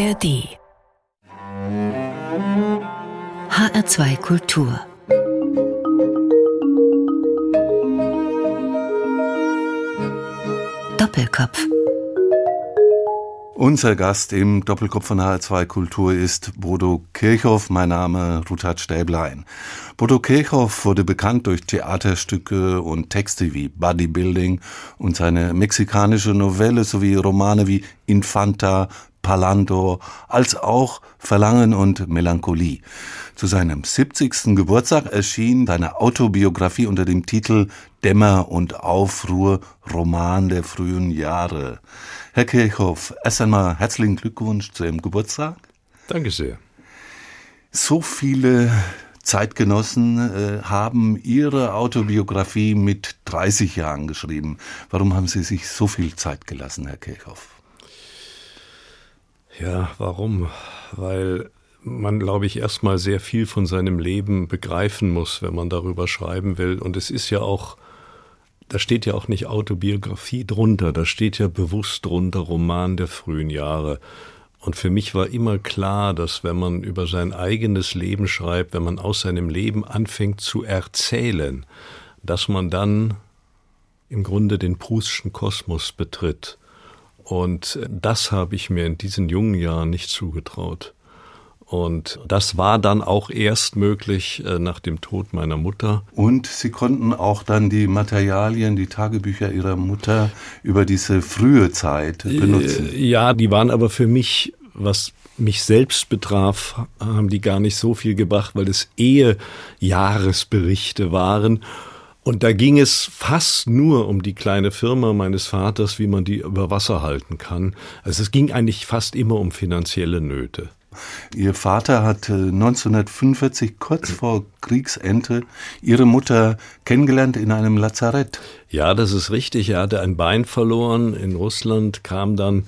ARD HR2 Kultur. Doppelkopf. Unser Gast im Doppelkopf von HR2 Kultur ist Bodo Kirchhoff, mein Name Ruthard Stäblein. Bodo Kirchhoff wurde bekannt durch Theaterstücke und Texte wie Bodybuilding und seine mexikanische Novelle sowie Romane wie Infanta, Palando, als auch Verlangen und Melancholie. Zu seinem 70. Geburtstag erschien seine Autobiografie unter dem Titel Dämmer und Aufruhr, Roman der frühen Jahre. Herr Kirchhoff, erst einmal herzlichen Glückwunsch zu Ihrem Geburtstag. Danke sehr. So viele Zeitgenossen äh, haben Ihre Autobiografie mit 30 Jahren geschrieben. Warum haben Sie sich so viel Zeit gelassen, Herr Kirchhoff? Ja, warum? Weil man, glaube ich, erstmal sehr viel von seinem Leben begreifen muss, wenn man darüber schreiben will. Und es ist ja auch da steht ja auch nicht Autobiografie drunter, da steht ja bewusst drunter Roman der frühen Jahre. Und für mich war immer klar, dass wenn man über sein eigenes Leben schreibt, wenn man aus seinem Leben anfängt zu erzählen, dass man dann im Grunde den Proustschen Kosmos betritt. Und das habe ich mir in diesen jungen Jahren nicht zugetraut. Und das war dann auch erst möglich äh, nach dem Tod meiner Mutter. Und Sie konnten auch dann die Materialien, die Tagebücher Ihrer Mutter über diese frühe Zeit äh, benutzen. Ja, die waren aber für mich, was mich selbst betraf, haben die gar nicht so viel gebracht, weil es Ehejahresberichte waren. Und da ging es fast nur um die kleine Firma meines Vaters, wie man die über Wasser halten kann. Also es ging eigentlich fast immer um finanzielle Nöte. Ihr Vater hatte 1945 kurz vor Kriegsende Ihre Mutter kennengelernt in einem Lazarett. Ja, das ist richtig. Er hatte ein Bein verloren in Russland, kam dann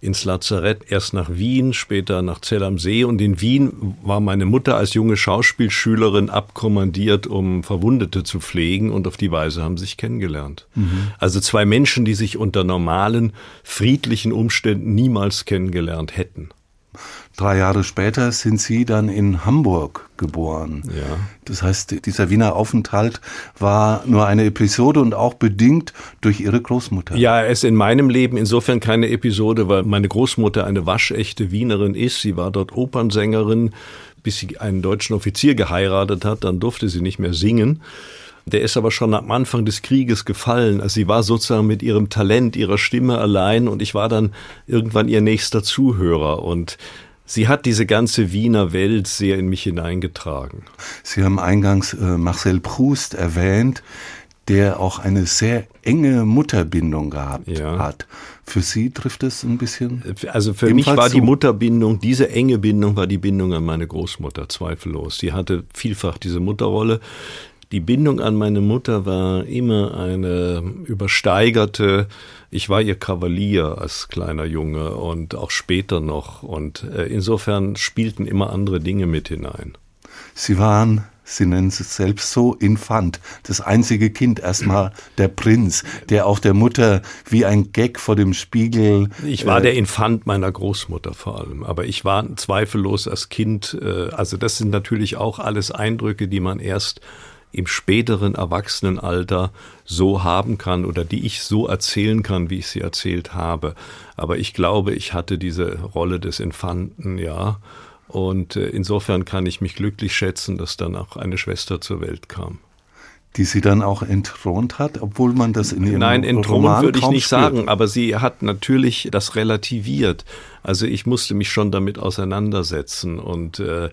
ins Lazarett, erst nach Wien, später nach Zell am See. Und in Wien war meine Mutter als junge Schauspielschülerin abkommandiert, um Verwundete zu pflegen. Und auf die Weise haben sie sich kennengelernt. Mhm. Also zwei Menschen, die sich unter normalen, friedlichen Umständen niemals kennengelernt hätten. Drei Jahre später sind Sie dann in Hamburg geboren. Ja. Das heißt, dieser Wiener Aufenthalt war nur eine Episode und auch bedingt durch Ihre Großmutter. Ja, es ist in meinem Leben insofern keine Episode, weil meine Großmutter eine waschechte Wienerin ist. Sie war dort Opernsängerin, bis sie einen deutschen Offizier geheiratet hat. Dann durfte sie nicht mehr singen. Der ist aber schon am Anfang des Krieges gefallen. Also sie war sozusagen mit ihrem Talent, ihrer Stimme allein und ich war dann irgendwann ihr nächster Zuhörer und Sie hat diese ganze Wiener Welt sehr in mich hineingetragen. Sie haben eingangs äh, Marcel Proust erwähnt, der auch eine sehr enge Mutterbindung gehabt ja. hat. Für Sie trifft es ein bisschen? Also für mich war die Mutterbindung, diese enge Bindung war die Bindung an meine Großmutter, zweifellos. Sie hatte vielfach diese Mutterrolle. Die Bindung an meine Mutter war immer eine übersteigerte, ich war ihr Kavalier als kleiner Junge und auch später noch. Und äh, insofern spielten immer andere Dinge mit hinein. Sie waren Sie nennen es selbst so, Infant, das einzige Kind, erstmal der Prinz, der auch der Mutter wie ein Gag vor dem Spiegel. Ich war äh, der Infant meiner Großmutter vor allem, aber ich war zweifellos als Kind, äh, also das sind natürlich auch alles Eindrücke, die man erst im späteren Erwachsenenalter so haben kann oder die ich so erzählen kann, wie ich sie erzählt habe. Aber ich glaube, ich hatte diese Rolle des Infanten, ja. Und äh, insofern kann ich mich glücklich schätzen, dass dann auch eine Schwester zur Welt kam. Die sie dann auch entthront hat, obwohl man das in ihrem Nein, entthront Roman würde ich nicht spürt. sagen, aber sie hat natürlich das relativiert. Also ich musste mich schon damit auseinandersetzen und äh,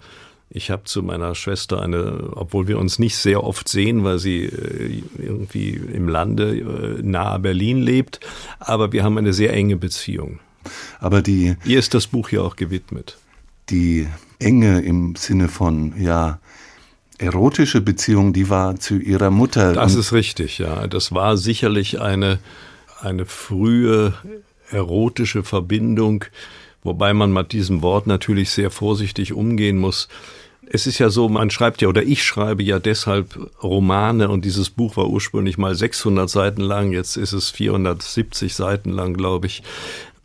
ich habe zu meiner Schwester eine, obwohl wir uns nicht sehr oft sehen, weil sie äh, irgendwie im Lande äh, nahe Berlin lebt, aber wir haben eine sehr enge Beziehung. Aber die. Ihr ist das Buch ja auch gewidmet. Die Enge im Sinne von, ja, erotische Beziehung, die war zu ihrer Mutter. Das ist richtig, ja. Das war sicherlich eine, eine frühe erotische Verbindung, wobei man mit diesem Wort natürlich sehr vorsichtig umgehen muss. Es ist ja so, man schreibt ja oder ich schreibe ja deshalb Romane und dieses Buch war ursprünglich mal 600 Seiten lang, jetzt ist es 470 Seiten lang, glaube ich.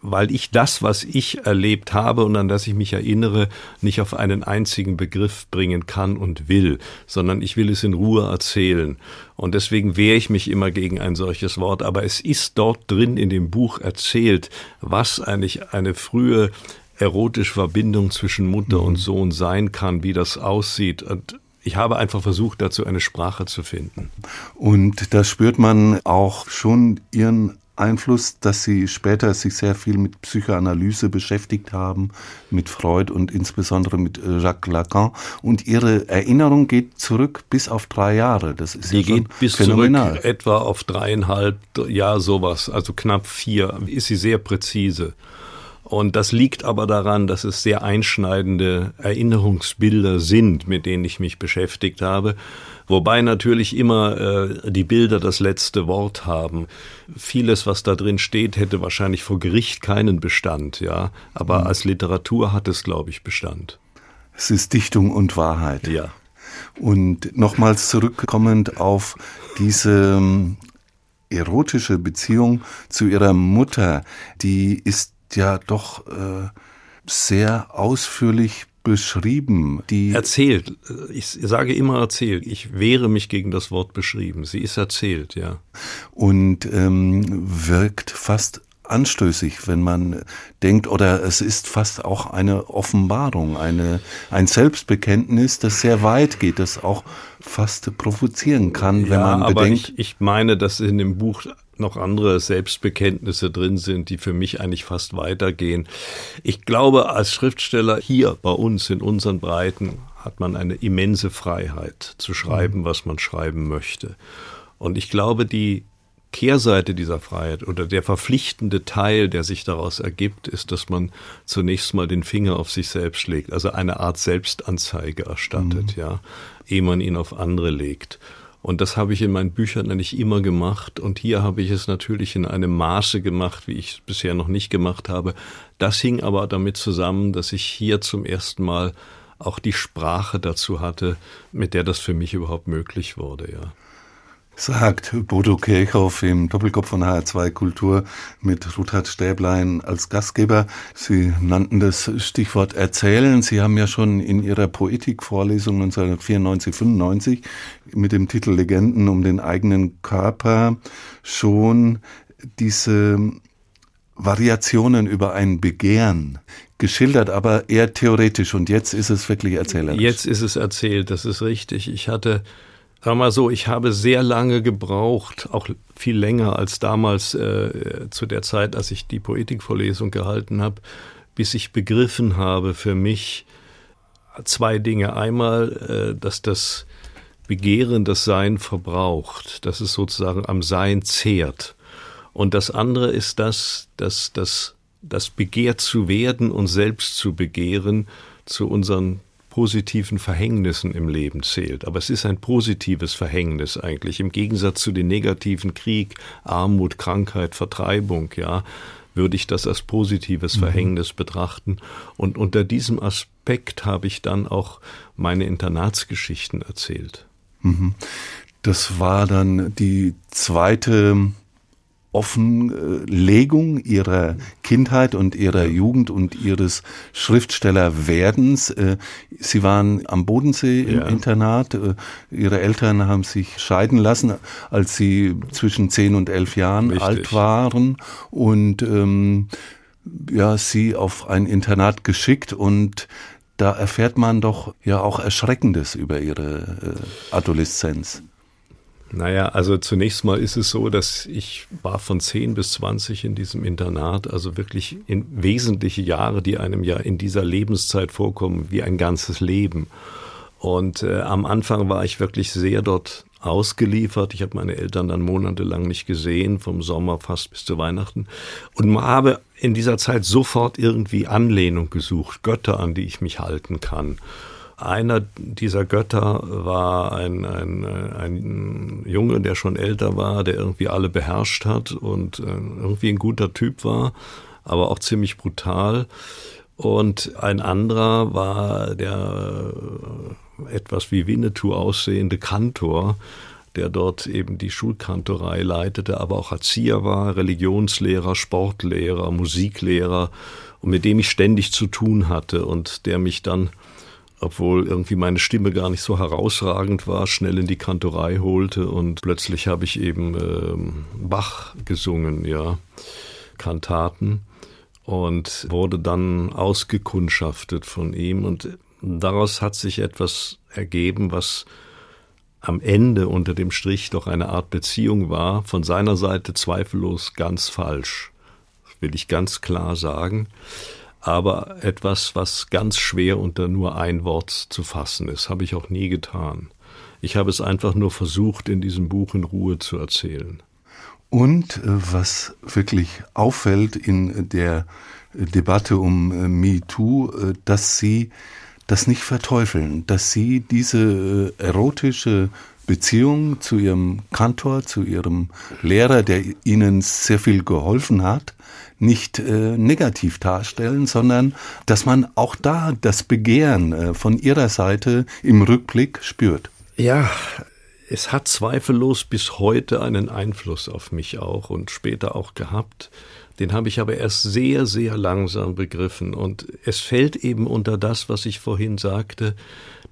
Weil ich das, was ich erlebt habe und an das ich mich erinnere, nicht auf einen einzigen Begriff bringen kann und will, sondern ich will es in Ruhe erzählen. Und deswegen wehre ich mich immer gegen ein solches Wort. Aber es ist dort drin in dem Buch erzählt, was eigentlich eine frühe erotische Verbindung zwischen Mutter mhm. und Sohn sein kann, wie das aussieht. Und ich habe einfach versucht, dazu eine Sprache zu finden. Und da spürt man auch schon Ihren Einfluss, dass Sie später sich sehr viel mit Psychoanalyse beschäftigt haben, mit Freud und insbesondere mit äh, Jacques Lacan. Und Ihre Erinnerung geht zurück bis auf drei Jahre. Das ist Die ja geht bis phänomenal. zurück etwa auf dreieinhalb, ja sowas, also knapp vier. Ist sie sehr präzise. Und das liegt aber daran, dass es sehr einschneidende Erinnerungsbilder sind, mit denen ich mich beschäftigt habe. Wobei natürlich immer äh, die Bilder das letzte Wort haben. Vieles, was da drin steht, hätte wahrscheinlich vor Gericht keinen Bestand, ja. Aber mhm. als Literatur hat es, glaube ich, Bestand. Es ist Dichtung und Wahrheit. Ja. Und nochmals zurückkommend auf diese ähm, erotische Beziehung zu ihrer Mutter, die ist ja doch äh, sehr ausführlich beschrieben. Die erzählt. Ich sage immer erzählt. Ich wehre mich gegen das Wort beschrieben. Sie ist erzählt, ja. Und ähm, wirkt fast anstößig, wenn man denkt, oder es ist fast auch eine Offenbarung, eine, ein Selbstbekenntnis, das sehr weit geht, das auch fast provozieren kann, wenn ja, man bedenkt. Ich, ich meine, dass in dem Buch noch andere Selbstbekenntnisse drin sind, die für mich eigentlich fast weitergehen. Ich glaube, als Schriftsteller hier bei uns in unseren Breiten hat man eine immense Freiheit zu schreiben, mhm. was man schreiben möchte. Und ich glaube, die Kehrseite dieser Freiheit oder der verpflichtende Teil, der sich daraus ergibt, ist, dass man zunächst mal den Finger auf sich selbst legt, also eine Art Selbstanzeige erstattet, mhm. ja, ehe man ihn auf andere legt. Und das habe ich in meinen Büchern eigentlich immer gemacht. Und hier habe ich es natürlich in einem Maße gemacht, wie ich es bisher noch nicht gemacht habe. Das hing aber damit zusammen, dass ich hier zum ersten Mal auch die Sprache dazu hatte, mit der das für mich überhaupt möglich wurde, ja sagt Bodo Kirchhoff im Doppelkopf von HR2 Kultur mit Ruthard Stäblein als Gastgeber. Sie nannten das Stichwort Erzählen. Sie haben ja schon in Ihrer Poetikvorlesung 1994, 95 mit dem Titel Legenden um den eigenen Körper schon diese Variationen über ein Begehren geschildert, aber eher theoretisch. Und jetzt ist es wirklich erzählerisch. Jetzt ist es erzählt, das ist richtig. Ich hatte Sag mal so, ich habe sehr lange gebraucht, auch viel länger als damals äh, zu der Zeit, als ich die Poetikvorlesung gehalten habe, bis ich begriffen habe für mich zwei Dinge. Einmal, äh, dass das Begehren das Sein verbraucht, dass es sozusagen am Sein zehrt. Und das andere ist das, dass das, das Begehrt zu werden und selbst zu begehren zu unseren positiven Verhängnissen im Leben zählt. Aber es ist ein positives Verhängnis eigentlich, im Gegensatz zu den negativen Krieg, Armut, Krankheit, Vertreibung, ja, würde ich das als positives mhm. Verhängnis betrachten. Und unter diesem Aspekt habe ich dann auch meine Internatsgeschichten erzählt. Mhm. Das war dann die zweite Offenlegung ihrer Kindheit und ihrer Jugend und ihres Schriftstellerwerdens. Äh, sie waren am Bodensee im ja. Internat. Äh, ihre Eltern haben sich scheiden lassen, als sie zwischen zehn und elf Jahren Richtig. alt waren und ähm, ja, sie auf ein Internat geschickt und da erfährt man doch ja auch Erschreckendes über ihre äh, Adoleszenz. Naja, also zunächst mal ist es so, dass ich war von 10 bis 20 in diesem Internat, also wirklich in wesentliche Jahre, die einem ja in dieser Lebenszeit vorkommen, wie ein ganzes Leben. Und äh, am Anfang war ich wirklich sehr dort ausgeliefert. Ich habe meine Eltern dann monatelang nicht gesehen, vom Sommer fast bis zu Weihnachten. Und habe in dieser Zeit sofort irgendwie Anlehnung gesucht, Götter, an die ich mich halten kann. Einer dieser Götter war ein, ein, ein Junge, der schon älter war, der irgendwie alle beherrscht hat und äh, irgendwie ein guter Typ war, aber auch ziemlich brutal. Und ein anderer war der äh, etwas wie Winnetou aussehende Kantor, der dort eben die Schulkantorei leitete, aber auch Erzieher war, Religionslehrer, Sportlehrer, Musiklehrer und mit dem ich ständig zu tun hatte und der mich dann, obwohl irgendwie meine Stimme gar nicht so herausragend war, schnell in die Kantorei holte und plötzlich habe ich eben ähm, Bach gesungen, ja, Kantaten und wurde dann ausgekundschaftet von ihm und daraus hat sich etwas ergeben, was am Ende unter dem Strich doch eine Art Beziehung war, von seiner Seite zweifellos ganz falsch, will ich ganz klar sagen, aber etwas, was ganz schwer unter nur ein Wort zu fassen ist, habe ich auch nie getan. Ich habe es einfach nur versucht, in diesem Buch in Ruhe zu erzählen. Und äh, was wirklich auffällt in der Debatte um äh, MeToo, äh, dass Sie das nicht verteufeln, dass Sie diese erotische Beziehung zu Ihrem Kantor, zu Ihrem Lehrer, der Ihnen sehr viel geholfen hat, nicht äh, negativ darstellen, sondern dass man auch da das Begehren äh, von Ihrer Seite im Rückblick spürt. Ja, es hat zweifellos bis heute einen Einfluss auf mich auch und später auch gehabt. Den habe ich aber erst sehr, sehr langsam begriffen. Und es fällt eben unter das, was ich vorhin sagte,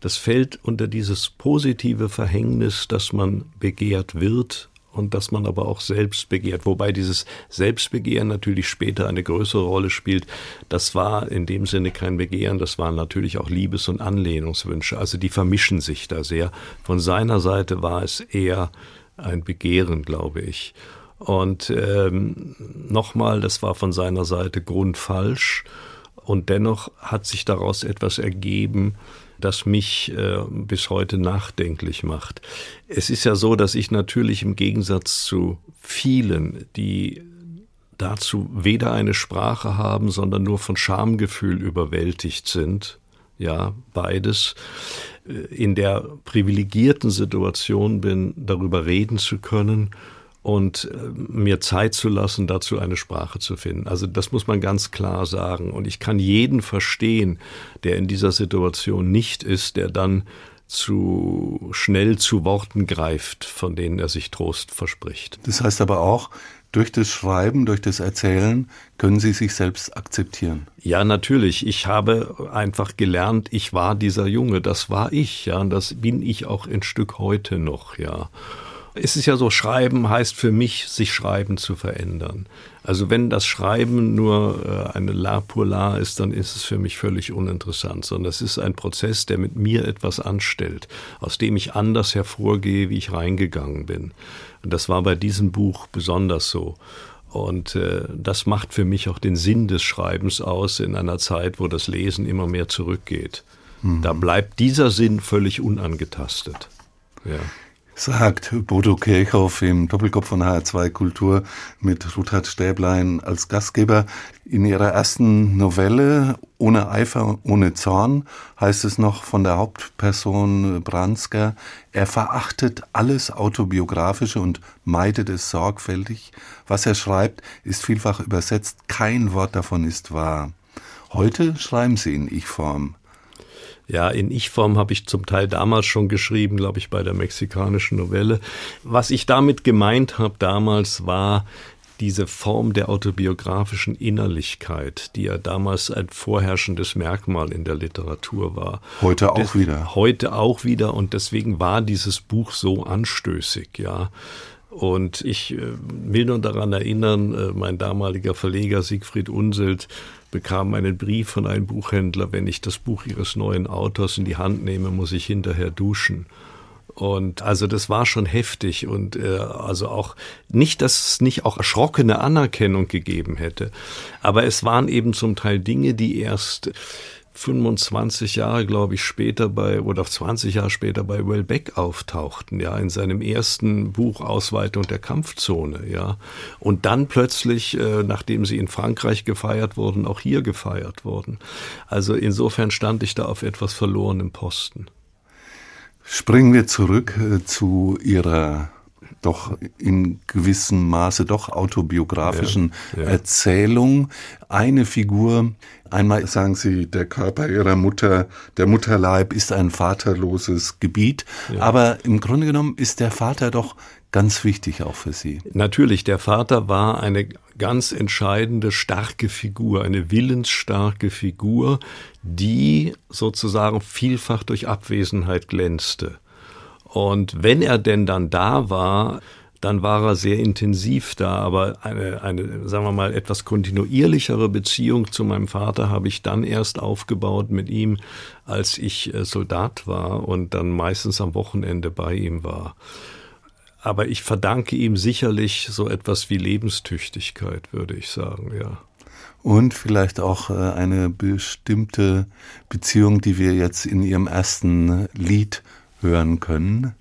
das fällt unter dieses positive Verhängnis, dass man begehrt wird und dass man aber auch selbst begehrt. Wobei dieses Selbstbegehren natürlich später eine größere Rolle spielt. Das war in dem Sinne kein Begehren, das waren natürlich auch Liebes- und Anlehnungswünsche. Also die vermischen sich da sehr. Von seiner Seite war es eher ein Begehren, glaube ich. Und ähm, nochmal, das war von seiner Seite grundfalsch. Und dennoch hat sich daraus etwas ergeben, das mich äh, bis heute nachdenklich macht. Es ist ja so, dass ich natürlich im Gegensatz zu vielen, die dazu weder eine Sprache haben, sondern nur von Schamgefühl überwältigt sind, ja, beides, äh, in der privilegierten Situation bin, darüber reden zu können und äh, mir Zeit zu lassen, dazu eine Sprache zu finden. Also das muss man ganz klar sagen. Und ich kann jeden verstehen, der in dieser Situation nicht ist, der dann zu schnell zu Worten greift, von denen er sich Trost verspricht. Das heißt aber auch, durch das Schreiben, durch das Erzählen können Sie sich selbst akzeptieren. Ja, natürlich. Ich habe einfach gelernt, ich war dieser Junge, das war ich, ja, und das bin ich auch ein Stück heute noch, ja es ist ja so, Schreiben heißt für mich, sich Schreiben zu verändern. Also wenn das Schreiben nur äh, eine La pour La ist, dann ist es für mich völlig uninteressant, sondern es ist ein Prozess, der mit mir etwas anstellt, aus dem ich anders hervorgehe, wie ich reingegangen bin. Und das war bei diesem Buch besonders so. Und äh, das macht für mich auch den Sinn des Schreibens aus in einer Zeit, wo das Lesen immer mehr zurückgeht. Mhm. Da bleibt dieser Sinn völlig unangetastet. Ja sagt Bodo Kirchhoff im Doppelkopf von HR2 Kultur mit Ruthard Stäblein als Gastgeber. In ihrer ersten Novelle Ohne Eifer, ohne Zorn heißt es noch von der Hauptperson Bransker, er verachtet alles Autobiografische und meidet es sorgfältig. Was er schreibt, ist vielfach übersetzt, kein Wort davon ist wahr. Heute schreiben Sie in Ich-Form. Ja, in Ich-Form habe ich zum Teil damals schon geschrieben, glaube ich, bei der mexikanischen Novelle. Was ich damit gemeint habe damals war diese Form der autobiografischen Innerlichkeit, die ja damals ein vorherrschendes Merkmal in der Literatur war. Heute auch wieder. Heute auch wieder und deswegen war dieses Buch so anstößig, ja. Und ich äh, will nur daran erinnern, äh, mein damaliger Verleger Siegfried Unselt bekam einen Brief von einem Buchhändler, wenn ich das Buch ihres neuen Autors in die Hand nehme, muss ich hinterher duschen. Und also das war schon heftig und äh, also auch nicht, dass es nicht auch erschrockene Anerkennung gegeben hätte, aber es waren eben zum Teil Dinge, die erst 25 Jahre, glaube ich, später bei, oder 20 Jahre später bei Wellbeck auftauchten, ja, in seinem ersten Buch Ausweitung der Kampfzone, ja. Und dann plötzlich, äh, nachdem sie in Frankreich gefeiert wurden, auch hier gefeiert wurden. Also insofern stand ich da auf etwas verlorenem Posten. Springen wir zurück äh, zu Ihrer doch in gewissem Maße doch autobiografischen ja, ja. Erzählung. Eine Figur, einmal sagen Sie, der Körper Ihrer Mutter, der Mutterleib ist ein vaterloses Gebiet, ja. aber im Grunde genommen ist der Vater doch ganz wichtig auch für Sie. Natürlich, der Vater war eine ganz entscheidende, starke Figur, eine willensstarke Figur, die sozusagen vielfach durch Abwesenheit glänzte. Und wenn er denn dann da war, dann war er sehr intensiv da, aber eine, eine, sagen wir mal, etwas kontinuierlichere Beziehung zu meinem Vater habe ich dann erst aufgebaut mit ihm, als ich äh, Soldat war und dann meistens am Wochenende bei ihm war. Aber ich verdanke ihm sicherlich so etwas wie Lebenstüchtigkeit, würde ich sagen, ja. Und vielleicht auch äh, eine bestimmte Beziehung, die wir jetzt in Ihrem ersten Lied hören können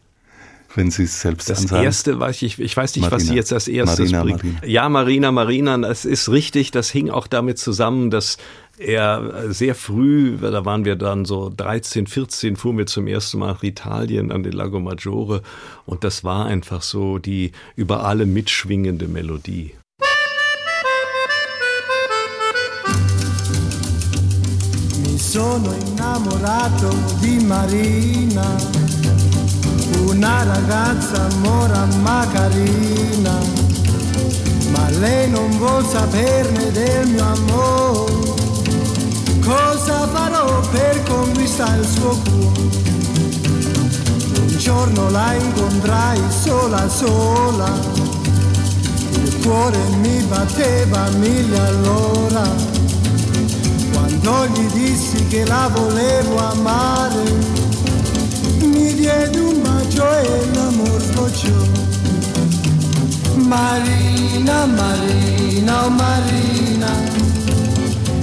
wenn Sie es selbst Das ansagen. erste, weiß ich, ich weiß nicht, Marina. was Sie jetzt als erstes Marina, bringt. Marina. Ja, Marina, Marina, das ist richtig. Das hing auch damit zusammen, dass er sehr früh, da waren wir dann so 13, 14, fuhren wir zum ersten Mal nach Italien an den Lago Maggiore und das war einfach so die über alle mitschwingende Melodie. Mi sono innamorato di Marina una ragazza mora ma carina, ma lei non vuol saperne del mio amore. Cosa farò per conquistare il suo cuore? Un giorno la incontrai sola sola, il cuore mi batteva mille all'ora. Quando gli dissi che la volevo amare, diede un bacio e l'amor sbocciò. Marina, Marina, oh Marina,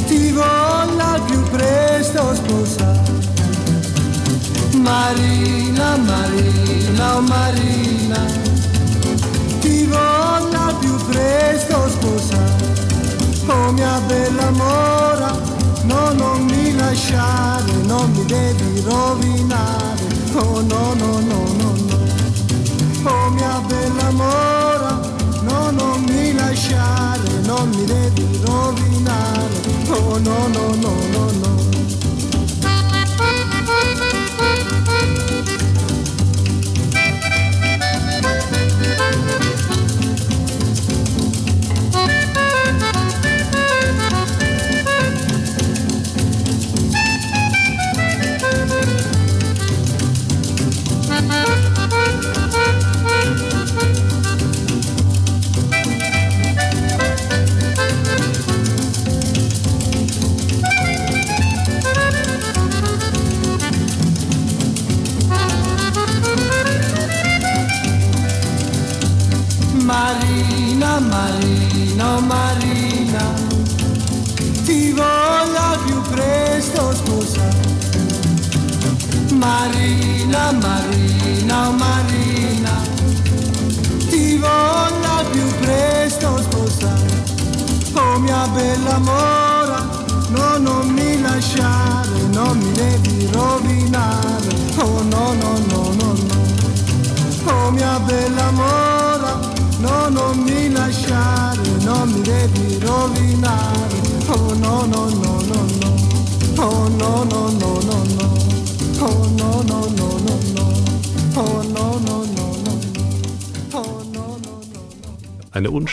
ti voglio al più presto sposare. Marina, Marina, oh Marina, ti voglio al più presto sposare. Oh mia bella mora, no, non mi lasciare, non mi devi rovinare Oh no, no, no, no, no. Oh mia bella mora, no, non mi lasciare, non mi devi rovinare. Oh no, no, no, no, no.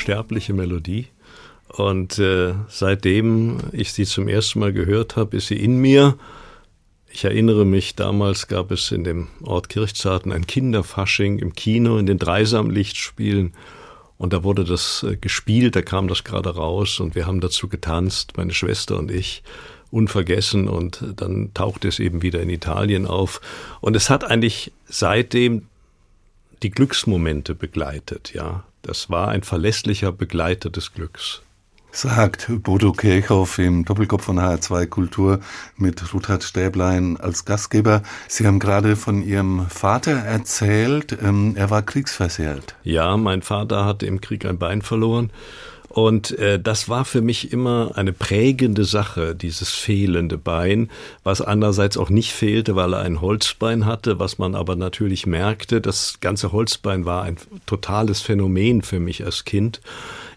Unsterbliche Melodie. Und äh, seitdem ich sie zum ersten Mal gehört habe, ist sie in mir. Ich erinnere mich, damals gab es in dem Ort Kirchzarten ein Kinderfasching im Kino, in den Dreisamlichtspielen. Und da wurde das äh, gespielt, da kam das gerade raus und wir haben dazu getanzt, meine Schwester und ich, unvergessen. Und dann tauchte es eben wieder in Italien auf. Und es hat eigentlich seitdem die Glücksmomente begleitet, ja. Das war ein verlässlicher Begleiter des Glücks. Sagt Bodo Kirchhoff im Doppelkopf von HR2 Kultur mit Ruthard Stäblein als Gastgeber. Sie haben gerade von Ihrem Vater erzählt, ähm, er war kriegsversehrt. Ja, mein Vater hatte im Krieg ein Bein verloren Und äh, das war für mich immer eine prägende Sache, dieses fehlende Bein, was andererseits auch nicht fehlte, weil er ein Holzbein hatte, was man aber natürlich merkte. Das ganze Holzbein war ein totales Phänomen für mich als Kind.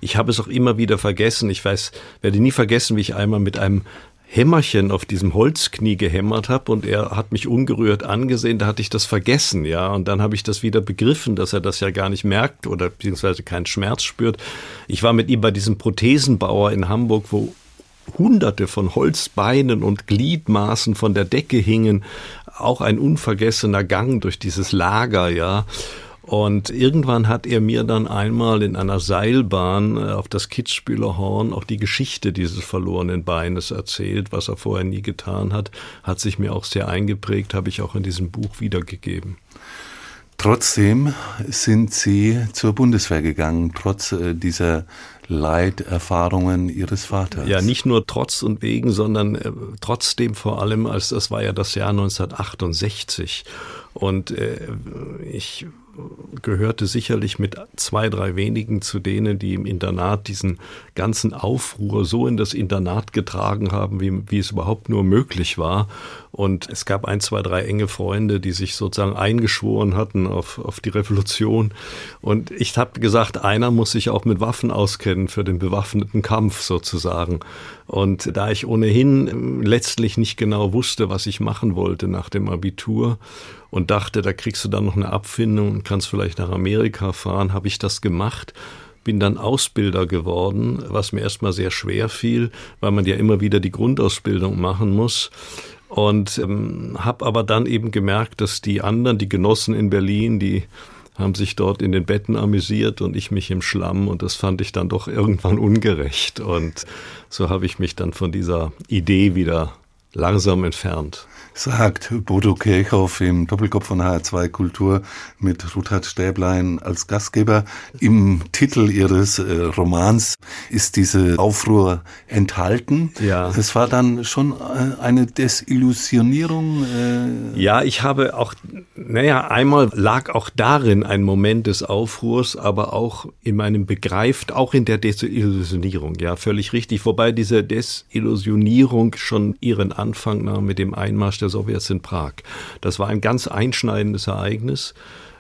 Ich habe es auch immer wieder vergessen. Ich weiß, werde nie vergessen, wie ich einmal mit einem Hämmerchen auf diesem Holzknie gehämmert habe und er hat mich ungerührt angesehen, da hatte ich das vergessen, ja, und dann habe ich das wieder begriffen, dass er das ja gar nicht merkt oder beziehungsweise keinen Schmerz spürt. Ich war mit ihm bei diesem Prothesenbauer in Hamburg, wo hunderte von Holzbeinen und Gliedmaßen von der Decke hingen, auch ein unvergessener Gang durch dieses Lager, ja. Und irgendwann hat er mir dann einmal in einer Seilbahn äh, auf das Kitzbühler Horn auch die Geschichte dieses verlorenen Beines erzählt, was er vorher nie getan hat, hat sich mir auch sehr eingeprägt, habe ich auch in diesem Buch wiedergegeben. Trotzdem sind Sie zur Bundeswehr gegangen, trotz äh, dieser Leiterfahrungen Ihres Vaters. Ja, nicht nur trotz und wegen, sondern äh, trotzdem vor allem, als das war ja das Jahr 1968. Und äh, ich gehörte sicherlich mit zwei, drei wenigen zu denen, die im Internat diesen ganzen Aufruhr so in das Internat getragen haben, wie, wie es überhaupt nur möglich war. Und es gab ein, zwei, drei enge Freunde, die sich sozusagen eingeschworen hatten auf, auf die Revolution. Und ich habe gesagt, einer muss sich auch mit Waffen auskennen für den bewaffneten Kampf sozusagen. Und da ich ohnehin letztlich nicht genau wusste, was ich machen wollte nach dem Abitur und dachte, da kriegst du dann noch eine Abfindung und kannst vielleicht nach Amerika fahren, habe ich das gemacht bin dann Ausbilder geworden, was mir erstmal sehr schwer fiel, weil man ja immer wieder die Grundausbildung machen muss. Und ähm, habe aber dann eben gemerkt, dass die anderen, die Genossen in Berlin, die haben sich dort in den Betten amüsiert und ich mich im Schlamm und das fand ich dann doch irgendwann ungerecht. Und so habe ich mich dann von dieser Idee wieder langsam entfernt sagt Bodo Kirchhoff im Doppelkopf von HR2 Kultur mit Ruthard Stäblein als Gastgeber. Im Titel ihres äh, Romans ist diese Aufruhr enthalten. Ja. Es war dann schon äh, eine Desillusionierung. Äh ja, ich habe auch, naja, einmal lag auch darin ein Moment des Aufruhrs, aber auch in meinem Begreift, auch in der Desillusionierung. Ja, völlig richtig. Wobei diese Desillusionierung schon ihren Anfang nahm mit dem Einmarsch der Sowjets in Prag. Das war ein ganz einschneidendes Ereignis.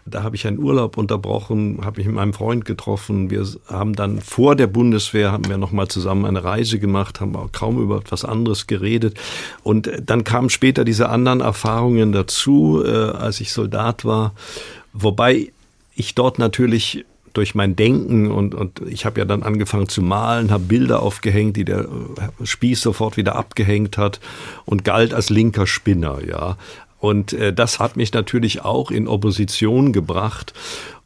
Da habe ich einen Urlaub unterbrochen, habe mich mit meinem Freund getroffen. Wir haben dann vor der Bundeswehr haben wir noch mal zusammen eine Reise gemacht, haben auch kaum über etwas anderes geredet. Und dann kamen später diese anderen Erfahrungen dazu, äh, als ich Soldat war. Wobei ich dort natürlich durch mein Denken und, und ich habe ja dann angefangen zu malen, habe Bilder aufgehängt, die der äh, Spieß sofort wieder abgehängt hat und galt als linker Spinner, ja. Und äh, das hat mich natürlich auch in Opposition gebracht.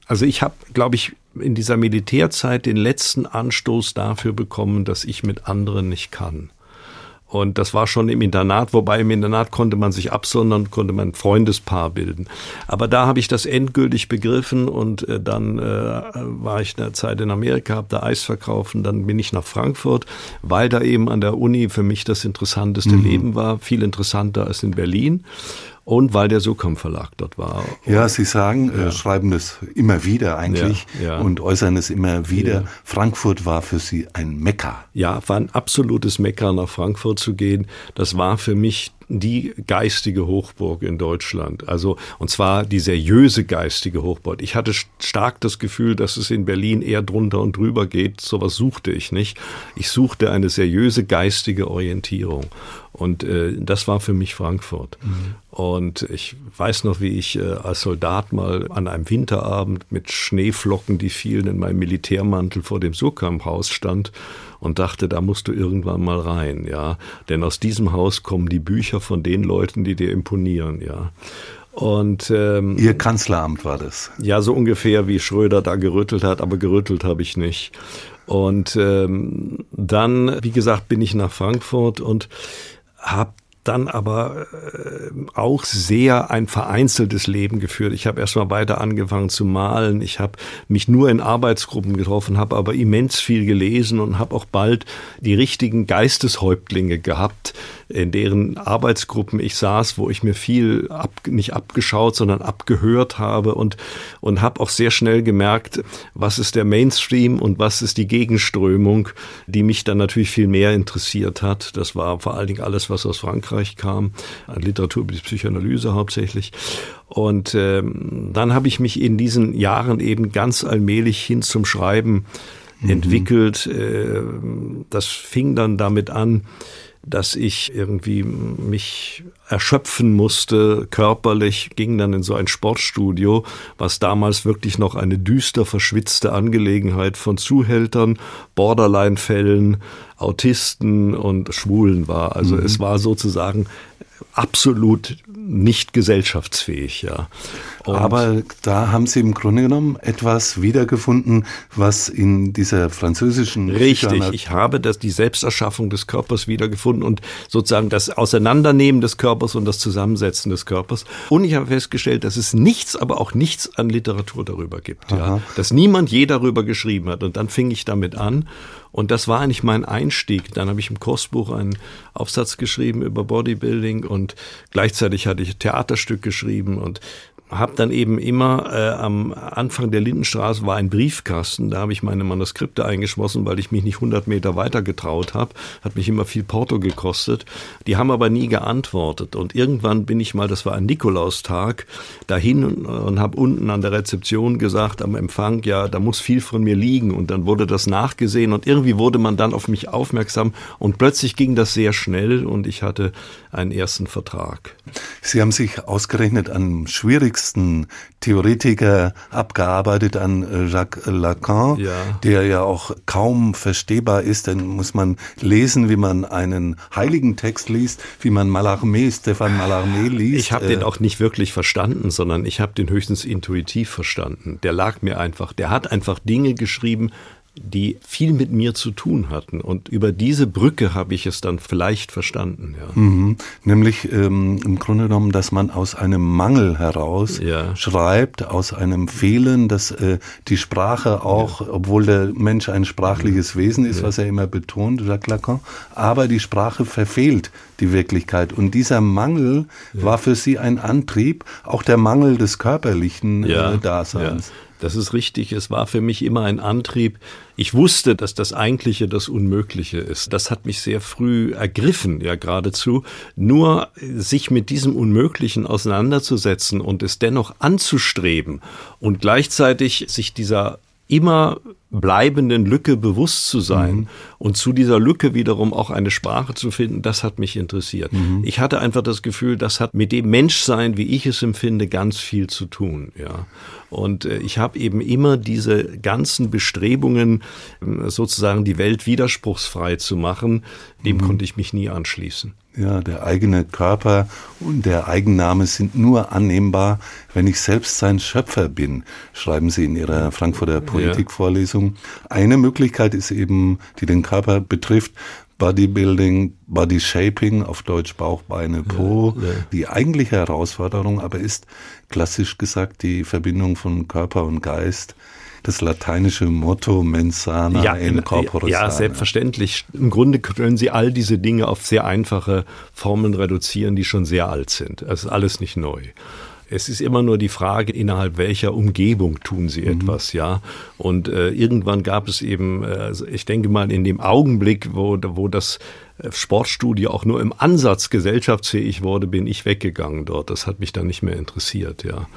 Also ich habe, glaube ich, in dieser Militärzeit den letzten Anstoß dafür bekommen, dass ich mit anderen nicht kann. Und das war schon im Internat, wobei im Internat konnte man sich absondern, konnte man ein Freundespaar bilden. Aber da habe ich das endgültig begriffen und äh, dann äh, war ich eine Zeit in Amerika, habe da Eis verkauft und dann bin ich nach Frankfurt, weil da eben an der Uni für mich das interessanteste mhm. Leben war, viel interessanter als in Berlin und weil der Sokam Verlag dort war. Ja, Sie sagen, ja. äh, schreiben das immer wieder eigentlich ja, ja. und äußern es immer wieder. Frankfurt war für Sie ein Mekka. Ja, war ein absolutes Mekka, nach Frankfurt zu gehen. Das war für mich die geistige Hochburg in Deutschland. Also, und zwar die seriöse geistige Hochburg. Ich hatte stark das Gefühl, dass es in Berlin eher drunter und drüber geht. Sowas suchte ich nicht. Ich suchte eine seriöse geistige Orientierung. Und äh, das war für mich Frankfurt. Mhm. Und ich weiß noch, wie ich äh, als Soldat mal an einem Winterabend mit Schneeflocken, die fielen, in meinem Militärmantel vor dem Surkamp-Haus stand und dachte, da musst du irgendwann mal rein, ja. Denn aus diesem Haus kommen die Bücher von den Leuten, die dir imponieren, ja. Und ähm, Ihr Kanzleramt war das? Ja, so ungefähr wie Schröder da gerüttelt hat, aber gerüttelt habe ich nicht. Und ähm, dann, wie gesagt, bin ich nach Frankfurt und habe dann aber äh, auch sehr ein vereinzeltes Leben geführt. Ich habe erstmal weiter angefangen zu malen. Ich habe mich nur in Arbeitsgruppen getroffen, habe aber immens viel gelesen und habe auch bald die richtigen Geisteshäuptlinge gehabt, in deren Arbeitsgruppen ich saß, wo ich mir viel ab, nicht abgeschaut, sondern abgehört habe und, und habe auch sehr schnell gemerkt, was ist der Mainstream und was ist die Gegenströmung, die mich dann natürlich viel mehr interessiert hat. Das war vor allen Dingen alles, was aus Frankreich kam, an Literatur über die Psychoanalyse hauptsächlich. Und ähm, dann habe ich mich in diesen Jahren eben ganz allmählich hin zum Schreiben mhm. entwickelt. Äh, das fing dann damit an, dass ich irgendwie mich erschöpfen musste, körperlich, ging dann in so ein Sportstudio, was damals wirklich noch eine düster verschwitzte Angelegenheit von Zuhältern, Borderline-Fällen, Autisten und Schwulen war. Also mhm. es war sozusagen absolut nicht gesellschaftsfähig, ja. Und Aber da haben Sie im Grunde genommen etwas wiedergefunden, was in dieser französischen Richtig, ich habe das, die Selbsterschaffung des Körpers wiedergefunden und sozusagen das Auseinandernehmen des Körpers und das Zusammensetzen des Körpers. Und ich habe festgestellt, dass es nichts, aber auch nichts an Literatur darüber gibt, ja. Dass niemand je darüber geschrieben hat. Und dann fing ich damit an und das war eigentlich mein Einstieg. Dann habe ich im Kursbuch einen Aufsatz geschrieben über Bodybuilding und gleichzeitig hatte ich Theaterstück geschrieben und habe dann eben immer äh, am Anfang der Lindenstraße war ein Briefkasten, da habe ich meine Manuskripte eingeschlossen, weil ich mich nicht 100 Meter weiter getraut habe. Hat mich immer viel Porto gekostet. Die haben aber nie geantwortet. Und irgendwann bin ich mal, das war ein Nikolaustag, dahin und, und habe unten an der Rezeption gesagt, am Empfang, ja, da muss viel von mir liegen. Und dann wurde das nachgesehen und irgendwie wurde man dann auf mich aufmerksam und plötzlich ging das sehr schnell und ich hatte einen ersten Vertrag. Sie haben sich ausgerechnet an schwierigsten Theoretiker abgearbeitet, an äh, Jacques Lacan, ja. der ja auch kaum verstehbar ist. Dann muss man lesen, wie man einen heiligen Text liest, wie man Mallarmé, Stefan Mallarmé liest. Ich habe den äh, auch nicht wirklich verstanden, sondern ich habe den höchstens intuitiv verstanden. Der lag mir einfach, der hat einfach Dinge geschrieben, die viel mit mir zu tun hatten. Und über diese Brücke habe ich es dann vielleicht verstanden. Ja. Mhm. Nämlich ähm, im Grunde genommen, dass man aus einem Mangel heraus ja. schreibt, aus einem Fehlen, dass äh, die Sprache auch, ja. obwohl der Mensch ein sprachliches Wesen ist, was er immer betont, Jacques Lacan, aber die Sprache verfehlt die Wirklichkeit. Und dieser Mangel war für sie ein Antrieb, auch der Mangel des körperlichen äh, Daseins. Das ist richtig. Es war für mich immer ein Antrieb. Ich wusste, dass das Eigentliche das Unmögliche ist. Das hat mich sehr früh ergriffen, ja geradezu. Nur sich mit diesem Unmöglichen auseinanderzusetzen und es dennoch anzustreben und gleichzeitig sich dieser immer bleibenden Lücke bewusst zu sein mhm. und zu dieser Lücke wiederum auch eine Sprache zu finden, das hat mich interessiert. Mhm. Ich hatte einfach das Gefühl, das hat mit dem Menschsein, wie ich es empfinde, ganz viel zu tun, ja. Und äh, ich habe eben immer diese ganzen Bestrebungen, äh, sozusagen die Welt widerspruchsfrei zu machen, dem mhm. konnte ich mich nie anschließen. Ja, der eigene Körper und der Eigenname sind nur annehmbar, wenn ich selbst sein Schöpfer bin, schreiben Sie in Ihrer Frankfurter Poetikvorlesung. Eine Möglichkeit ist eben, die den Körper betrifft, Bodybuilding, Body Shaping, auf Deutsch Bauch, Beine, Po. Ja, ja. Die eigentliche Herausforderung aber ist, klassisch gesagt, die Verbindung von Körper und Geist das lateinische Motto mens sana ja, in corpore Ja, selbstverständlich. Im Grunde können Sie all diese Dinge auf sehr einfache Formeln reduzieren, die schon sehr alt sind. Es ist alles nicht neu. Es ist immer nur die Frage, innerhalb welcher Umgebung tun sie mhm. etwas, ja. Und äh, irgendwann gab es eben, äh, ich denke mal, in dem Augenblick, wo, wo das äh, Sportstudio auch nur im Ansatz gesellschaftsfähig wurde, bin ich weggegangen dort. Das hat mich dann nicht mehr interessiert, ja.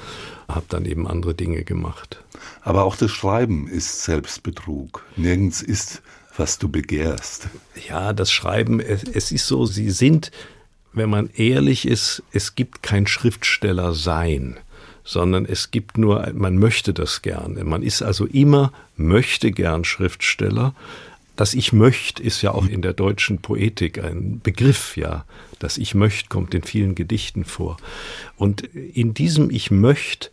Hab dann eben andere Dinge gemacht. Aber auch das Schreiben ist Selbstbetrug. Nirgends ist, was du begehrst. Ja, das Schreiben, es, es ist so, sie sind, wenn man ehrlich ist, es gibt kein Schriftsteller sein sondern es gibt nur, man möchte das gerne. Man ist also immer, möchte gern Schriftsteller. Das Ich möchte ist ja auch in der deutschen Poetik ein Begriff, ja. Das Ich möchte kommt in vielen Gedichten vor. Und in diesem Ich möchte,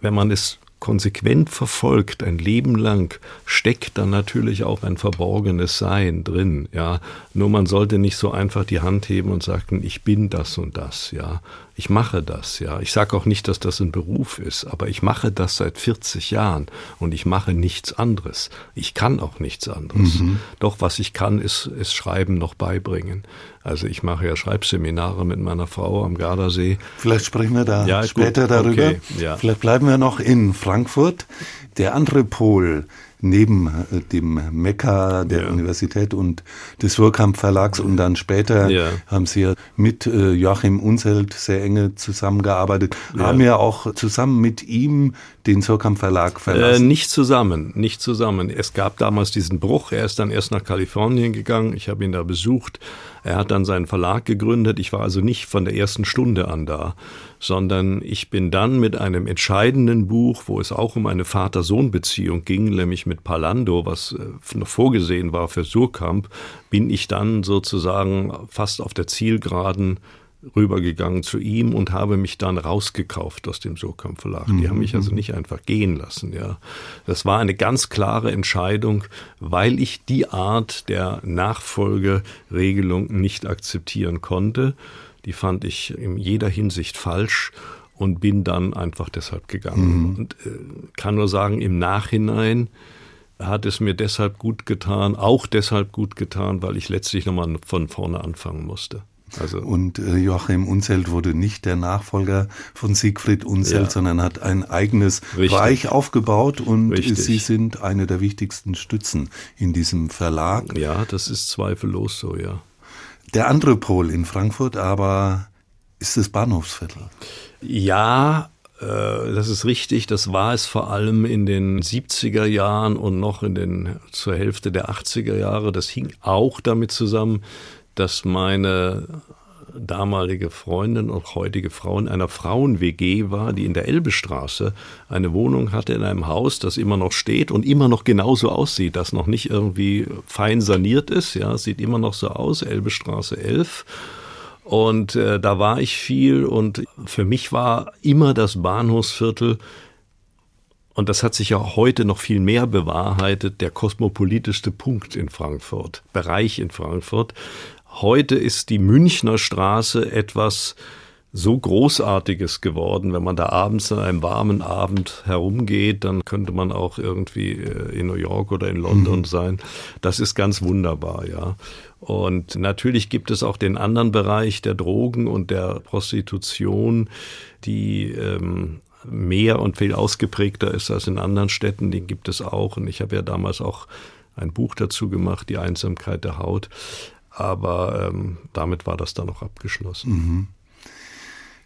wenn man es konsequent verfolgt, ein Leben lang, steckt dann natürlich auch ein verborgenes Sein drin, ja. Nur man sollte nicht so einfach die Hand heben und sagen, ich bin das und das, ja. Ich mache das, ja. Ich sage auch nicht, dass das ein Beruf ist, aber ich mache das seit 40 Jahren und ich mache nichts anderes. Ich kann auch nichts anderes. Mhm. Doch was ich kann, ist, ist Schreiben noch beibringen. Also ich mache ja Schreibseminare mit meiner Frau am Gardasee. Vielleicht sprechen wir da ja, später gut. darüber. Okay, ja. Vielleicht bleiben wir noch in Frankfurt. Der andere Pol neben äh, dem Mekka der ja. Universität und des Surkamp Verlags und dann später ja. haben Sie ja mit äh, Joachim Unselt sehr enge zusammengearbeitet, ja. haben ja auch zusammen mit ihm den Surkamp Verlag verlassen. Äh, nicht zusammen, nicht zusammen. Es gab damals diesen Bruch. Er ist dann erst nach Kalifornien gegangen. Ich habe ihn da besucht. Er hat dann seinen Verlag gegründet. Ich war also nicht von der ersten Stunde an da sondern ich bin dann mit einem entscheidenden Buch, wo es auch um eine Vater-Sohn-Beziehung ging, nämlich mit Palando, was äh, noch vorgesehen war für Surkamp, bin ich dann sozusagen fast auf der Zielgeraden rübergegangen zu ihm und habe mich dann rausgekauft aus dem Surkamp Verlag. Die haben mich also mhm. nicht einfach gehen lassen, ja. Das war eine ganz klare Entscheidung, weil ich die Art der Nachfolgeregelung nicht akzeptieren konnte. Die fand ich in jeder Hinsicht falsch und bin dann einfach deshalb gegangen. Mhm. Und äh, kann nur sagen, im Nachhinein hat es mir deshalb gut getan, auch deshalb gut getan, weil ich letztlich nochmal von vorne anfangen musste. Also und äh, Joachim Unzelt wurde nicht der Nachfolger von Siegfried Unzelt, ja. sondern hat ein eigenes Richtig. Reich aufgebaut und Richtig. Sie sind eine der wichtigsten Stützen in diesem Verlag. Ja, das ist zweifellos so, ja. Der andere Pol in Frankfurt aber ist das Bahnhofsviertel. Ja, äh, das ist richtig. Das war es vor allem in den 70er Jahren und noch in den zur Hälfte der 80er Jahre. Das hing auch damit zusammen, dass meine damalige Freundin und heutige Frau in einer Frauen-WG war, die in der Elbestraße eine Wohnung hatte in einem Haus, das immer noch steht und immer noch genauso aussieht, das noch nicht irgendwie fein saniert ist, ja, sieht immer noch so aus, Elbestraße 11. Und äh, da war ich viel und für mich war immer das Bahnhofsviertel und das hat sich ja heute noch viel mehr bewahrheitet, der kosmopolitischste Punkt in Frankfurt, Bereich in Frankfurt, Heute ist die Münchner Straße etwas so Großartiges geworden. Wenn man da abends an einem warmen Abend herumgeht, dann könnte man auch irgendwie äh, in New York oder in London mhm. sein. Das ist ganz wunderbar, ja. Und natürlich gibt es auch den anderen Bereich der Drogen und der Prostitution, die ähm, mehr und viel ausgeprägter ist als in anderen Städten. Den gibt es auch. Und ich habe ja damals auch ein Buch dazu gemacht, Die Einsamkeit der Haut. Aber ähm, damit war das dann auch abgeschlossen. Mhm.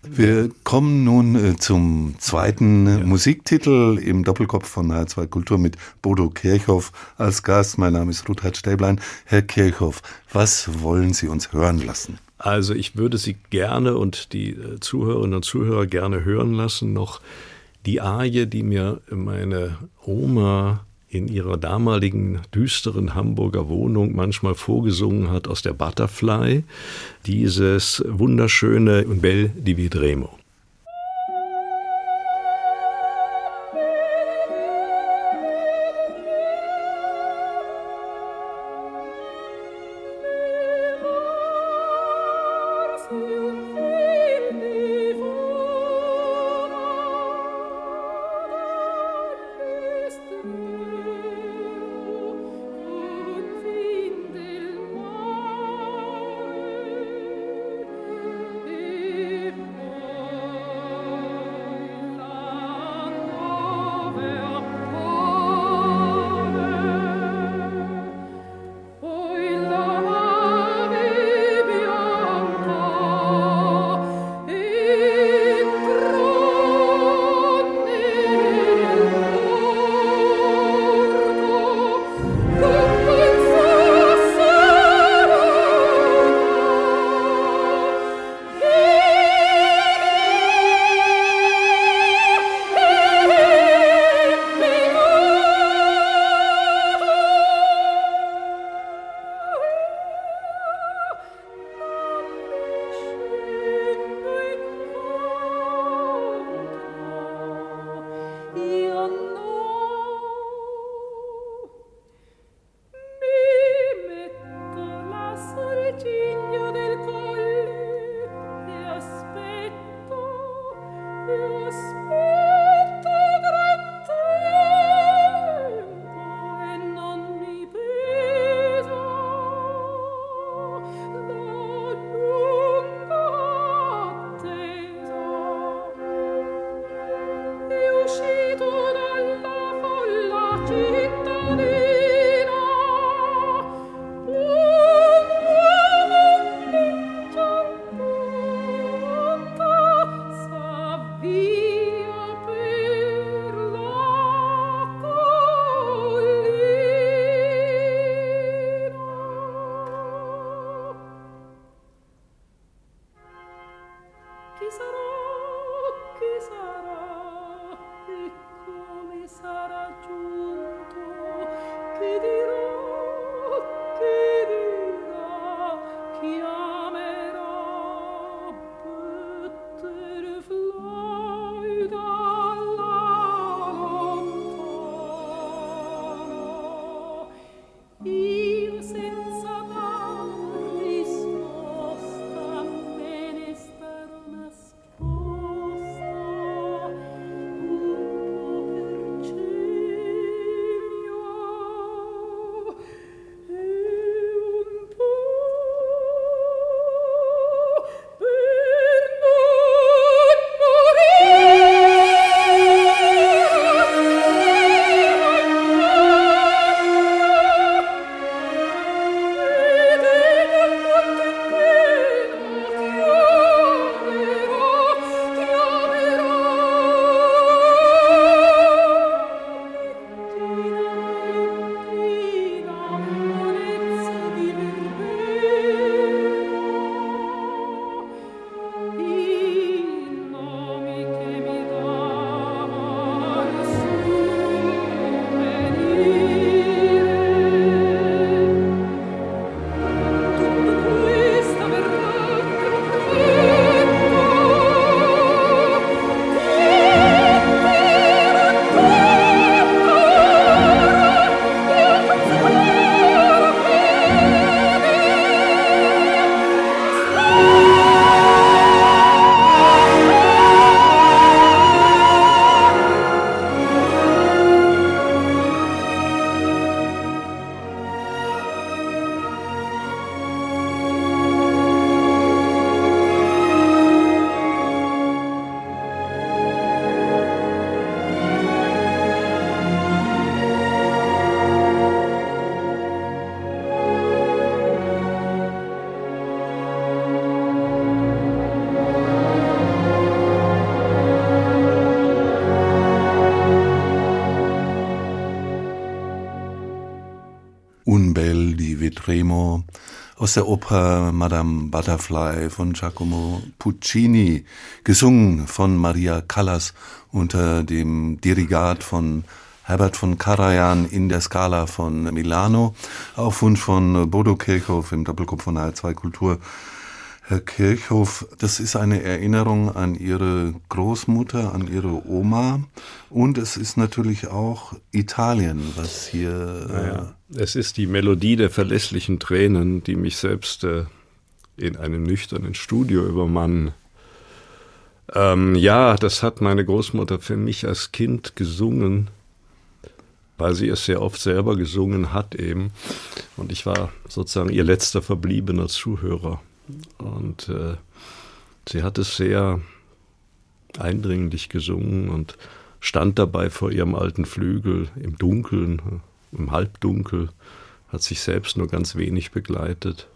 Wir kommen nun äh, zum zweiten ja. Musiktitel im Doppelkopf von H2 Kultur mit Bodo Kirchhoff als Gast. Mein Name ist Ruthard Stäblein. Herr Kirchhoff, was wollen Sie uns hören lassen? Also ich würde Sie gerne und die äh, Zuhörerinnen und Zuhörer gerne hören lassen noch die Arie, die mir meine Oma in ihrer damaligen düsteren Hamburger Wohnung manchmal vorgesungen hat aus der Butterfly, dieses wunderschöne Bel di Vidremo. Aus der Oper Madame Butterfly von Giacomo Puccini, gesungen von Maria Callas unter dem Dirigat von Herbert von Karajan in der Skala von Milano, auf Wunsch von Bodo Kirchhoff im Doppelkopf von H2 Kultur. Herr Kirchhoff, das ist eine Erinnerung an Ihre Großmutter, an Ihre Oma und es ist natürlich auch Italien, was hier naja. Es ist die Melodie der verlässlichen Tränen, die mich selbst äh, in einem nüchternen Studio übermannen. Ähm, ja, das hat meine Großmutter für mich als Kind gesungen, weil sie es sehr oft selber gesungen hat eben. Und ich war sozusagen ihr letzter verbliebener Zuhörer. Und äh, sie hat es sehr eindringlich gesungen und stand dabei vor ihrem alten Flügel im Dunkeln im Halbdunkel, hat sich selbst nur ganz wenig begleitet.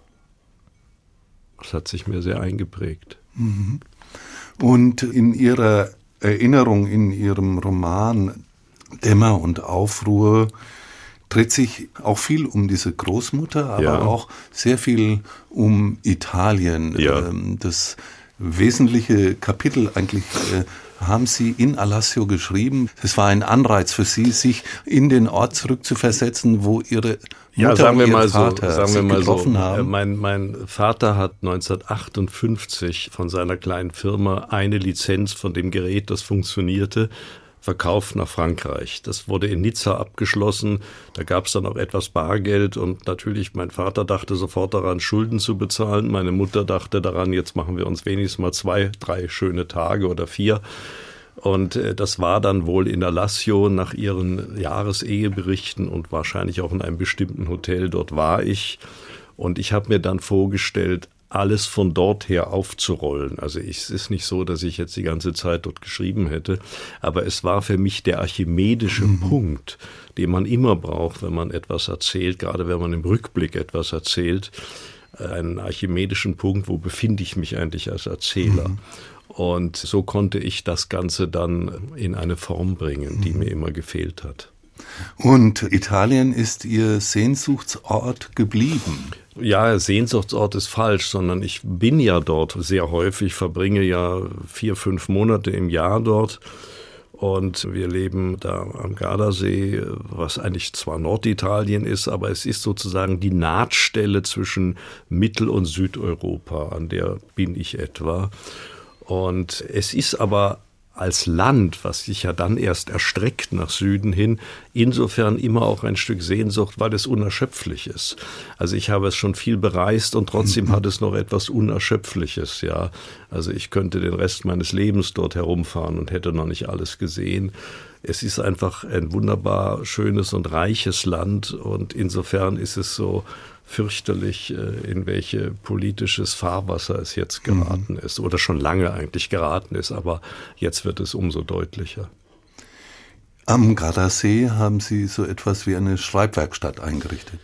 Das hat sich mir sehr eingeprägt. Mhm. Und in Ihrer Erinnerung, in Ihrem Roman Dämmer und Aufruhr dreht sich auch viel um diese Großmutter, aber ja. auch sehr viel um Italien. Ja. Ähm, das wesentliche Kapitel eigentlich äh, haben Sie in Alassio geschrieben. Es war ein Anreiz für Sie, sich in den Ort zurückzuversetzen, wo Ihre Mutter ja, sagen wir mal Vater so, sagen wir mal getroffen so. haben. Mein, mein Vater hat 1958 von seiner kleinen Firma eine Lizenz von dem Gerät, das funktionierte, verkauft nach Frankreich. Das wurde in Nizza abgeschlossen. Da gab es dann auch etwas Bargeld und natürlich mein Vater dachte sofort daran, Schulden zu bezahlen. Meine Mutter dachte daran, jetzt machen wir uns wenigstens mal zwei, drei schöne Tage oder vier. Und äh, das war dann wohl in der Lazio nach ihren Jahreseheberichten und wahrscheinlich auch in einem bestimmten Hotel. Dort war ich. Und ich habe mir dann vorgestellt, alles von dort her aufzurollen. Also es ist nicht so, dass ich jetzt die ganze Zeit dort geschrieben hätte, aber es war für mich der archimedische mhm. Punkt, den man immer braucht, wenn man etwas erzählt, gerade wenn man im Rückblick etwas erzählt, einen archimedischen Punkt, wo befinde ich mich eigentlich als Erzähler. Mhm. Und so konnte ich das Ganze dann in eine Form bringen, die mhm. mir immer gefehlt hat. Und Italien ist Ihr Sehnsuchtsort geblieben? Ja, Sehnsuchtsort ist falsch, sondern ich bin ja dort sehr häufig, verbringe ja vier, fünf Monate im Jahr dort. Und wir leben da am Gardasee, was eigentlich zwar Norditalien ist, aber es ist sozusagen die Nahtstelle zwischen Mittel- und Südeuropa, an der bin ich etwa. Und es ist aber als Land, was sich ja dann erst erstreckt nach Süden hin, insofern immer auch ein Stück Sehnsucht, weil es unerschöpflich ist. Also ich habe es schon viel bereist und trotzdem hat es noch etwas Unerschöpfliches, ja. Also ich könnte den Rest meines Lebens dort herumfahren und hätte noch nicht alles gesehen. Es ist einfach ein wunderbar schönes und reiches Land und insofern ist es so fürchterlich, äh, in welche politisches Fahrwasser es jetzt geraten mhm. ist oder schon lange eigentlich geraten ist, aber jetzt wird es umso deutlicher. Am Gardasee haben Sie so etwas wie eine Schreibwerkstatt eingerichtet.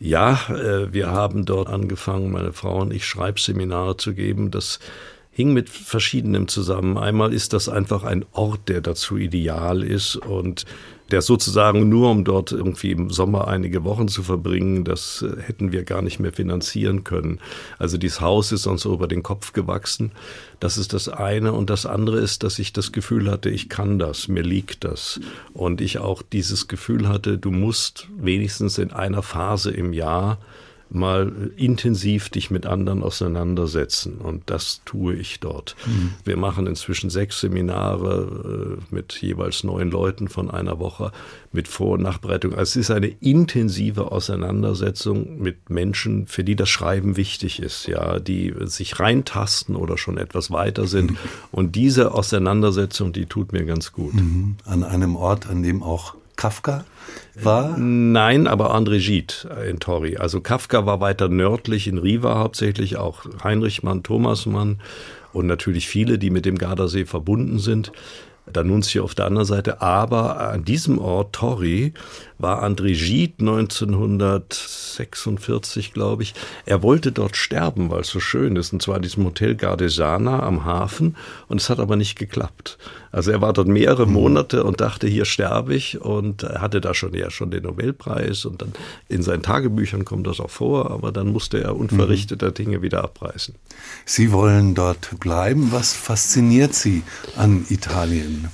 Ja, äh, wir haben dort angefangen, meine Frau und ich Schreibseminare zu geben. Das hing mit verschiedenem zusammen. Einmal ist das einfach ein Ort, der dazu ideal ist und der sozusagen nur, um dort irgendwie im Sommer einige Wochen zu verbringen, das äh, hätten wir gar nicht mehr finanzieren können. Also dieses Haus ist uns so über den Kopf gewachsen. Das ist das eine. Und das andere ist, dass ich das Gefühl hatte, ich kann das, mir liegt das. Und ich auch dieses Gefühl hatte, du musst wenigstens in einer Phase im Jahr mal intensiv dich mit anderen auseinandersetzen. Und das tue ich dort. Mhm. Wir machen inzwischen sechs Seminare äh, mit jeweils neun Leuten von einer Woche mit Vor- und Nachbereitung. Also es ist eine intensive Auseinandersetzung mit Menschen, für die das Schreiben wichtig ist, ja, die sich reintasten oder schon etwas weiter sind. Mhm. Und diese Auseinandersetzung, die tut mir ganz gut. Mhm. An einem Ort, an dem auch Kafka war? Nein, aber André Gide in Torri. Also Kafka war weiter nördlich in Riva hauptsächlich, auch Heinrich Mann, Thomas Mann und natürlich viele, die mit dem Gardasee verbunden sind. D'Annunzio auf der anderen Seite. Aber an diesem Ort, Torri, war André Gide 1946, glaube ich. Er wollte dort sterben, weil es so schön ist, und zwar in diesem Hotel Gardesana am Hafen. Und es hat aber nicht geklappt. Also er war dort mehrere mhm. Monate und dachte, hier sterbe ich und hatte da schon ja schon den Nobelpreis und dann in seinen Tagebüchern kommt das auch vor, aber dann musste er unverrichteter mhm. Dinge wieder abreißen. Sie wollen dort bleiben. Was fasziniert Sie an Italien?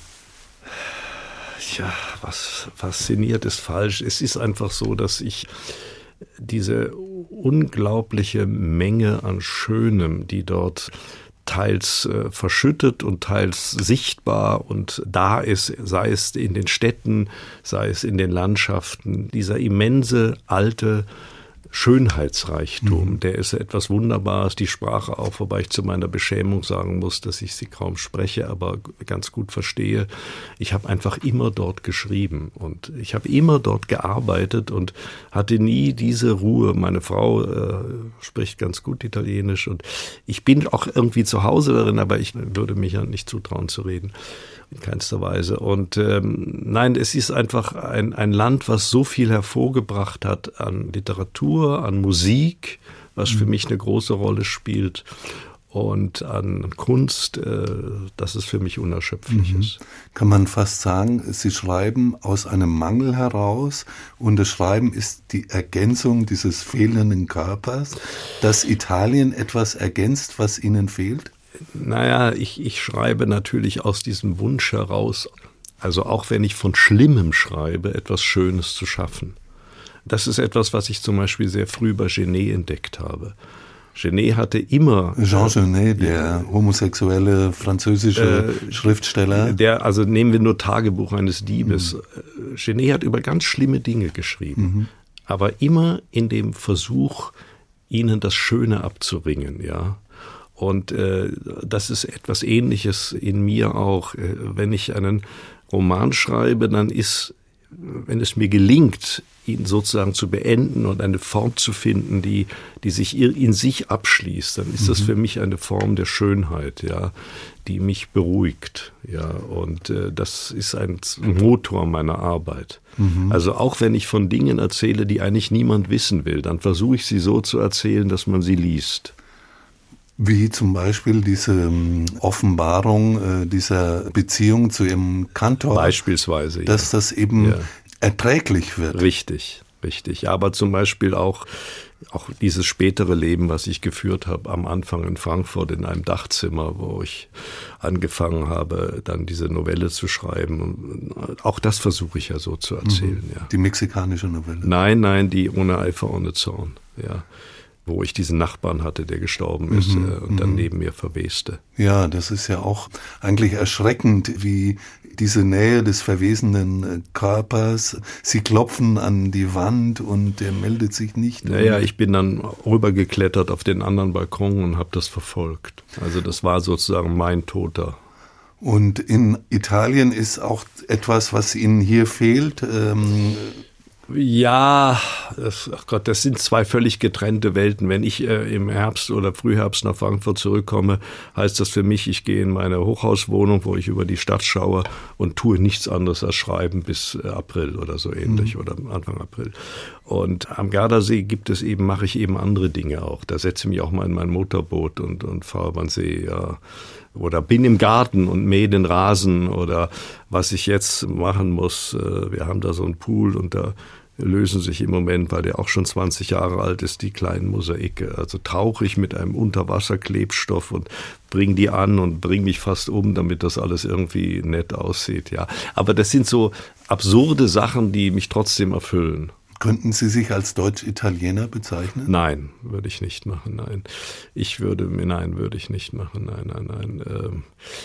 Ja, was fasziniert ist falsch. Es ist einfach so, dass ich diese unglaubliche Menge an Schönem, die dort teils äh, verschüttet und teils sichtbar und da ist, sei es in den Städten, sei es in den Landschaften, dieser immense alte Schönheitsreichtum, mhm. der ist etwas Wunderbares, die Sprache auch, wobei ich zu meiner Beschämung sagen muss, dass ich sie kaum spreche, aber ganz gut verstehe. Ich habe einfach immer dort geschrieben und ich habe immer dort gearbeitet und hatte nie diese Ruhe. Meine Frau äh, spricht ganz gut Italienisch und ich bin auch irgendwie zu Hause darin, aber ich würde mich ja nicht zutrauen zu reden in keinster Weise. Und ähm, nein, es ist einfach ein, ein Land, was so viel hervorgebracht hat an Literatur, an Musik, was für mhm. mich eine große Rolle spielt und an Kunst, äh, dass es für mich unerschöpflich mhm. ist. Kann man fast sagen, Sie schreiben aus einem Mangel heraus und das Schreiben ist die Ergänzung dieses fehlenden Körpers, dass Italien etwas ergänzt, was Ihnen fehlt? Naja, ich, ich schreibe natürlich aus diesem Wunsch heraus, also auch wenn ich von Schlimmem schreibe, etwas Schönes zu schaffen. Das ist etwas, was ich zum Beispiel sehr früh bei Genet entdeckt habe. Genet hatte immer. Jean Genet, der homosexuelle französische äh, Schriftsteller. Der, also nehmen wir nur Tagebuch eines Diebes. Mhm. Genet hat über ganz schlimme Dinge geschrieben, mhm. aber immer in dem Versuch, ihnen das Schöne abzuringen, ja. Und äh, das ist etwas Ähnliches in mir auch. Äh, wenn ich einen Roman schreibe, dann ist, wenn es mir gelingt, ihn sozusagen zu beenden und eine Form zu finden, die, die sich in sich abschließt, dann ist mhm. das für mich eine Form der Schönheit, ja, die mich beruhigt, ja, und äh, das ist ein Motor meiner Arbeit. Mhm. Also auch wenn ich von Dingen erzähle, die eigentlich niemand wissen will, dann versuche ich sie so zu erzählen, dass man sie liest. Wie zum Beispiel diese ähm, Offenbarung äh, dieser Beziehung zu ihrem Kantor. Beispielsweise. Dass ja. das eben ja. erträglich wird. Richtig, richtig. Aber zum Beispiel auch, auch dieses spätere Leben, was ich geführt habe am Anfang in Frankfurt in einem Dachzimmer, wo ich angefangen habe, dann diese Novelle zu schreiben. Auch das versuche ich ja so zu erzählen. Mhm. Ja. Die mexikanische Novelle? Nein, nein, die ohne Eifer, ohne Zorn. Ja wo ich diesen Nachbarn hatte, der gestorben ist mhm, äh, und dann mhm. neben mir verweste. Ja, das ist ja auch eigentlich erschreckend, wie diese Nähe des verwesenen äh, Körpers. Sie klopfen an die Wand und er meldet sich nicht. Naja, ich bin dann rübergeklettert auf den anderen Balkon und habe das verfolgt. Also das war sozusagen mein Toter. Und in Italien ist auch etwas, was Ihnen hier fehlt. Ähm, ja, das, ach Gott, das sind zwei völlig getrennte Welten. Wenn ich äh, im Herbst oder Frühherbst nach Frankfurt zurückkomme, heißt das für mich, ich gehe in meine Hochhauswohnung, wo ich über die Stadt schaue und tue nichts anderes als schreiben bis äh, April oder so ähnlich mhm. oder Anfang April. Und am Gardasee gibt es eben, mache ich eben andere Dinge auch. Da setze ich mich auch mal in mein Motorboot und, und fahre über den See, ja oder bin im Garten und mähe den Rasen oder was ich jetzt machen muss. Äh, wir haben da so einen Pool und da lösen sich im Moment, weil der auch schon 20 Jahre alt ist, die kleinen Mosaike. Also tauche ich mit einem Unterwasserklebstoff und bringe die an und bringe mich fast um, damit das alles irgendwie nett aussieht. Ja, aber das sind so absurde Sachen, die mich trotzdem erfüllen. Könnten Sie sich als Deutsch-Italiener bezeichnen? Nein, würde ich nicht machen, nein. Ich würde, nein, würde ich nicht machen, nein, nein, nein. Ähm,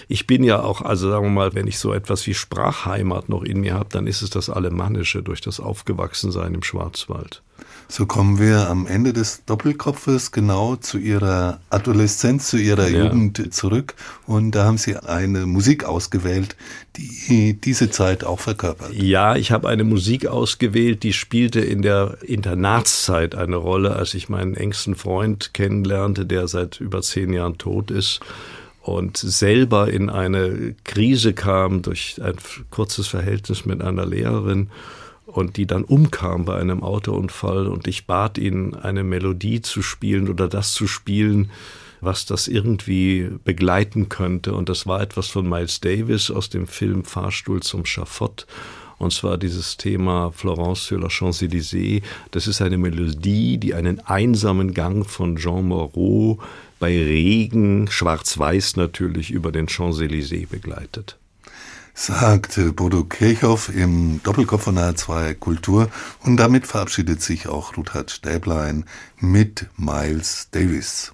ich bin ja auch, also sagen wir mal, wenn ich so etwas wie Sprachheimat noch in mir habe, dann ist es das Alemannische durch das Aufgewachsensein im Schwarzwald. So kommen wir am Ende des Doppelkopfes genau zu Ihrer Adoleszenz, zu Ihrer ja. Jugend zurück. Und da haben Sie eine Musik ausgewählt, die diese Zeit auch verkörpert. Ja, ich habe eine Musik ausgewählt, die spielte in der Internatszeit eine Rolle, als ich meinen engsten Freund kennenlernte, der seit über zehn Jahren tot ist und selber in eine Krise kam durch ein kurzes Verhältnis mit einer Lehrerin und die dann umkam bei einem Autounfall und ich bat ihn, eine Melodie zu spielen oder das zu spielen, was das irgendwie begleiten könnte. Und das war etwas von Miles Davis aus dem Film Fahrstuhl zum Schafott. Und zwar dieses Thema Florence sur la Champs-Élysées. Das ist eine Melodie, die einen einsamen Gang von Jean Moreau bei Regen, schwarz-weiß natürlich, über den Champs-Élysées begleitet sagt Bodo Kirchhoff im Doppelkopf von H2 Kultur und damit verabschiedet sich auch Ruthard Stäblein mit Miles Davis.